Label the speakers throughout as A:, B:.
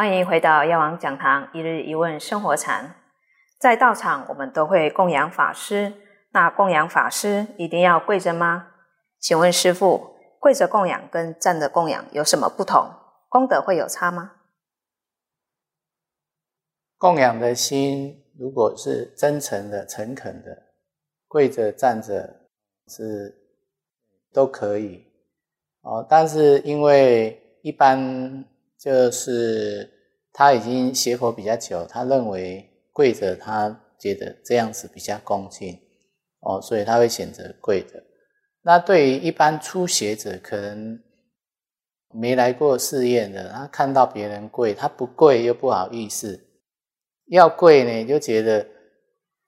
A: 欢迎回到药王讲堂一日一问生活禅。在道场，我们都会供养法师。那供养法师一定要跪着吗？请问师父，跪着供养跟站着供养有什么不同？功德会有差吗？
B: 供养的心如果是真诚的、诚恳的，跪着站着是都可以哦。但是因为一般就是他已经学佛比较久，他认为跪着，他觉得这样子比较恭敬哦，所以他会选择跪着。那对于一般初学者，可能没来过试验的，他看到别人跪，他不跪又不好意思，要跪呢就觉得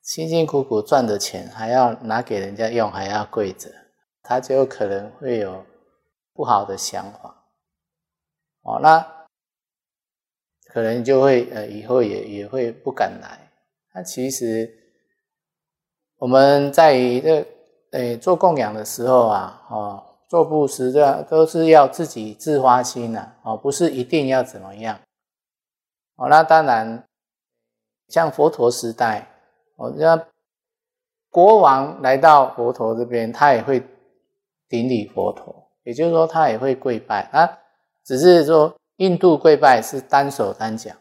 B: 辛辛苦苦赚的钱还要拿给人家用，还要跪着，他就可能会有不好的想法。哦，那可能就会呃以后也也会不敢来。那其实我们在这。诶，做供养的时候啊，哦，做布施这都是要自己自发心呐，哦，不是一定要怎么样，哦，那当然，像佛陀时代，哦，像国王来到佛陀这边，他也会顶礼佛陀，也就是说，他也会跪拜啊，只是说印度跪拜是单手单脚，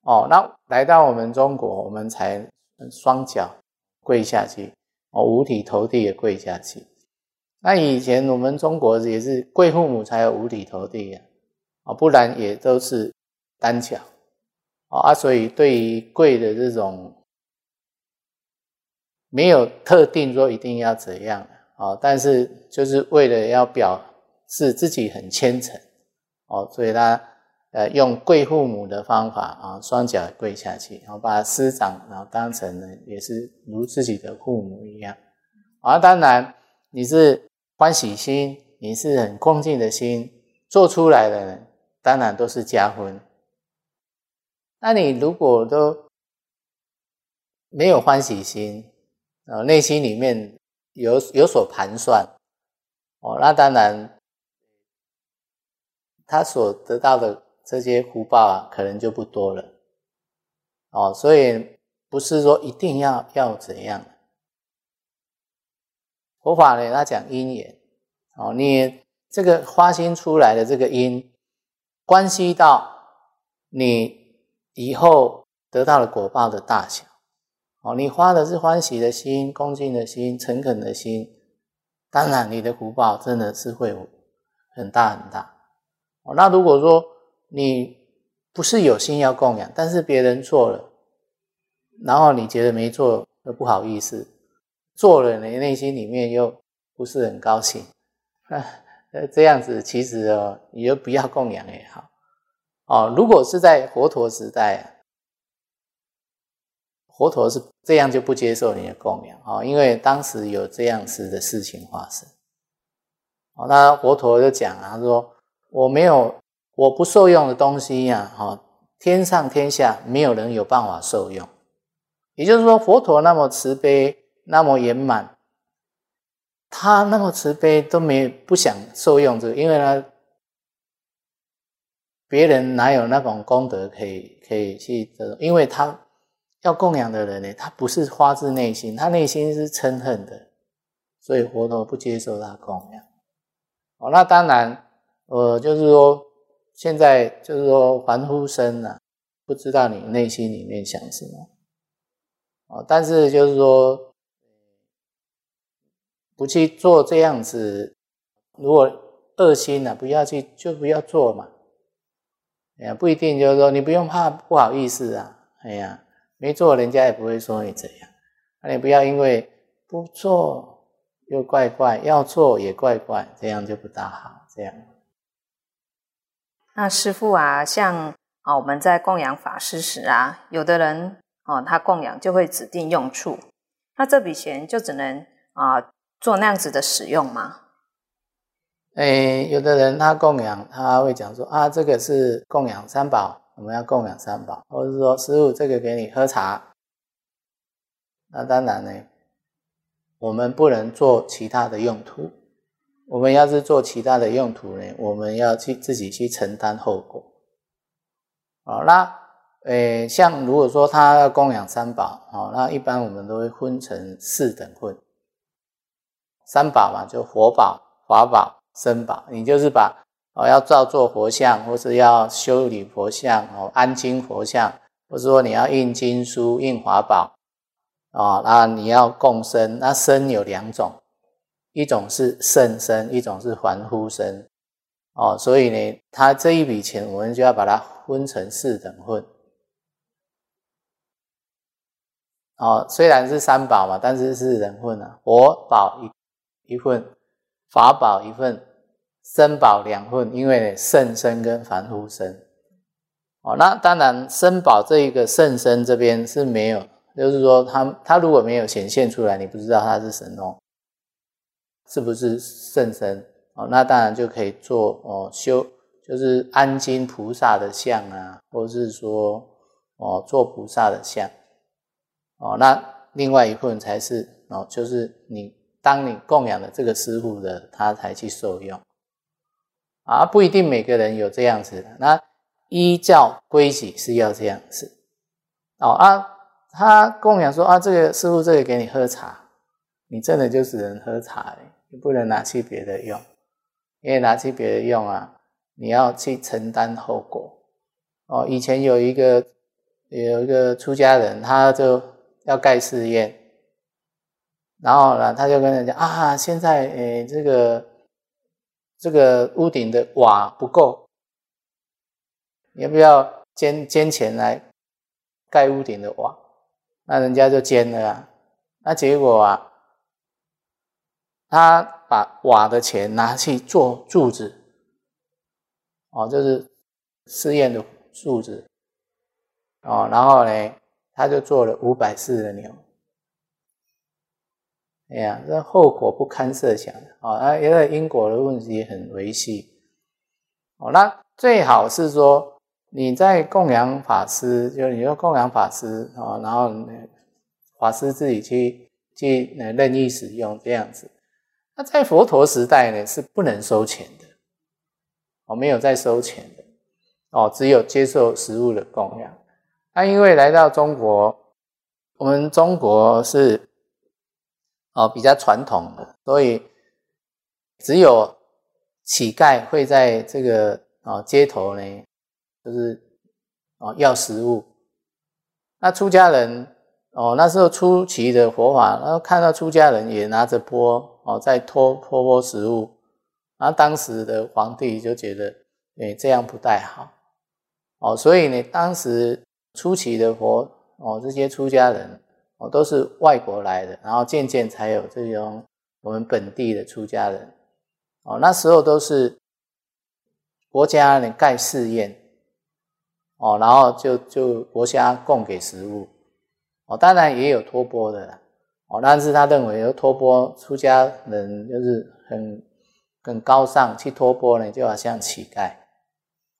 B: 哦，那来到我们中国，我们才双脚跪下去。哦，五体投地的跪下去。那以前我们中国也是跪父母才有五体投地呀，啊，不然也都是单脚。啊，所以对于跪的这种，没有特定说一定要怎样啊，但是就是为了要表示自己很虔诚，哦，所以他呃用跪父母的方法啊，双脚跪下去，然后把师长然后当成呢也是如自己的父母一样，啊，当然你是欢喜心，你是很恭敬的心做出来的，当然都是加分。那你如果都没有欢喜心，啊，内心里面有有所盘算，哦，那当然他所得到的。这些福报啊，可能就不多了，哦，所以不是说一定要要怎样。佛法呢，它讲因缘，哦，你这个花心出来的这个因，关系到你以后得到的果报的大小，哦，你花的是欢喜的心、恭敬的心、诚恳的心，当然你的福报真的是会很大很大。哦，那如果说，你不是有心要供养，但是别人做了，然后你觉得没做又不好意思，做了你内心里面又不是很高兴，呃，这样子其实哦，你就不要供养也好哦。如果是在佛陀时代，佛陀是这样就不接受你的供养啊，因为当时有这样子的事情发生。哦，那佛陀就讲啊，他说我没有。我不受用的东西呀，哈，天上天下没有人有办法受用。也就是说，佛陀那么慈悲，那么圆满，他那么慈悲都没不想受用这个，因为呢，别人哪有那种功德可以可以去这？因为他要供养的人呢，他不是发自内心，他内心是嗔恨的，所以佛陀不接受他供养。哦，那当然，呃，就是说。现在就是说，凡夫生呐，不知道你内心里面想什么，哦，但是就是说，不去做这样子，如果恶心呢，不要去，就不要做嘛。哎呀，不一定就是说，你不用怕不好意思啊。哎呀，没做人家也不会说你怎样，那你不要因为不做又怪怪，要做也怪怪，这样就不大好，这样。
A: 那师父啊，像啊，我们在供养法师时啊，有的人哦，他供养就会指定用处，那这笔钱就只能啊做那样子的使用吗？
B: 哎，有的人他供养，他会讲说啊，这个是供养三宝，我们要供养三宝，或者是说师傅这个给你喝茶，那当然呢，我们不能做其他的用途。我们要是做其他的用途呢，我们要去自己去承担后果。哦，那诶，像如果说他要供养三宝，哦，那一般我们都会分成四等份。三宝嘛，就佛宝、法宝、僧宝。你就是把哦，要造作佛像，或是要修理佛像，哦，安经佛像，或者说你要印经书、印法宝，啊，那你要供僧。那僧有两种，一种是圣僧，一种是凡夫僧。哦，所以呢，他这一笔钱，我们就要把它分成四等份。哦，虽然是三宝嘛，但是是人份啊，佛宝一。一份法宝一份，僧宝两份，因为圣僧跟凡夫僧，哦，那当然僧宝这一个圣僧这边是没有，就是说他他如果没有显现出来，你不知道他是神哦，是不是圣僧哦？那当然就可以做哦修，就是安金菩萨的像啊，或是说哦做菩萨的像，哦，那另外一部分才是哦，就是你。当你供养了这个师傅的，他才去受用，啊，不一定每个人有这样子的。那依教规矩是要这样子，哦啊，他供养说啊，这个师傅这个给你喝茶，你真的就只能喝茶，你不能拿去别的用，因为拿去别的用啊，你要去承担后果。哦，以前有一个有一个出家人，他就要盖寺院。然后呢，他就跟人家啊，现在诶，这个这个屋顶的瓦不够，要不要捐捐钱来盖屋顶的瓦？那人家就捐了啊。那结果啊，他把瓦的钱拿去做柱子，哦，就是试验的柱子，哦，然后呢，他就做了五百四的牛。哎呀，这后果不堪设想啊！啊，因为因果的问题很维系哦。那最好是说你在供养法师，就你说供养法师啊，然后法师自己去去任意使用这样子。那在佛陀时代呢，是不能收钱的，哦，没有在收钱的哦，只有接受食物的供养。那因为来到中国，我们中国是。哦，比较传统的，所以只有乞丐会在这个啊街头呢，就是哦要食物。那出家人哦，那时候初期的佛法，然后看到出家人也拿着钵哦在托托钵食物，然后当时的皇帝就觉得，哎这样不太好哦，所以呢，当时初期的佛哦这些出家人。哦，都是外国来的，然后渐渐才有这种我们本地的出家人。哦，那时候都是国家呢盖寺院，哦，然后就就国家供给食物。哦，当然也有托钵的，哦，但是他认为有托钵出家人就是很很高尚，去托钵呢就好像乞丐。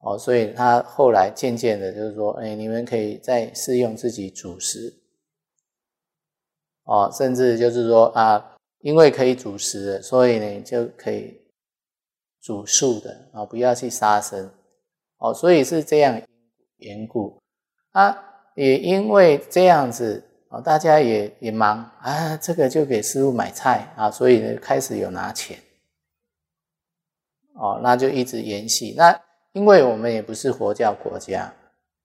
B: 哦，所以他后来渐渐的就是说，哎，你们可以再试用自己主食。哦，甚至就是说啊，因为可以主食，所以呢就可以煮素的啊，不要去杀生。哦，所以是这样缘故啊，也因为这样子啊，大家也也忙啊，这个就给师傅买菜啊，所以呢开始有拿钱。哦，那就一直延续。那因为我们也不是佛教国家，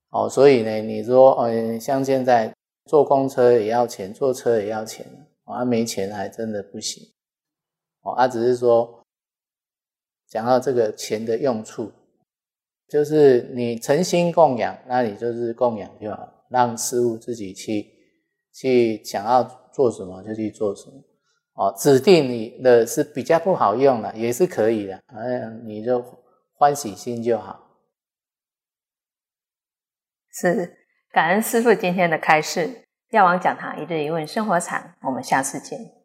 B: 哦，所以呢，你说嗯，像现在。坐公车也要钱，坐车也要钱，啊，没钱还真的不行，哦，啊，只是说讲到这个钱的用处，就是你诚心供养，那你就是供养就好，让师傅自己去去想要做什么就去做什么，哦，指定你的是比较不好用的，也是可以的，哎呀，你就欢喜心就好，
A: 是。感恩师傅今天的开示，药王讲堂一日一问生活禅，我们下次见。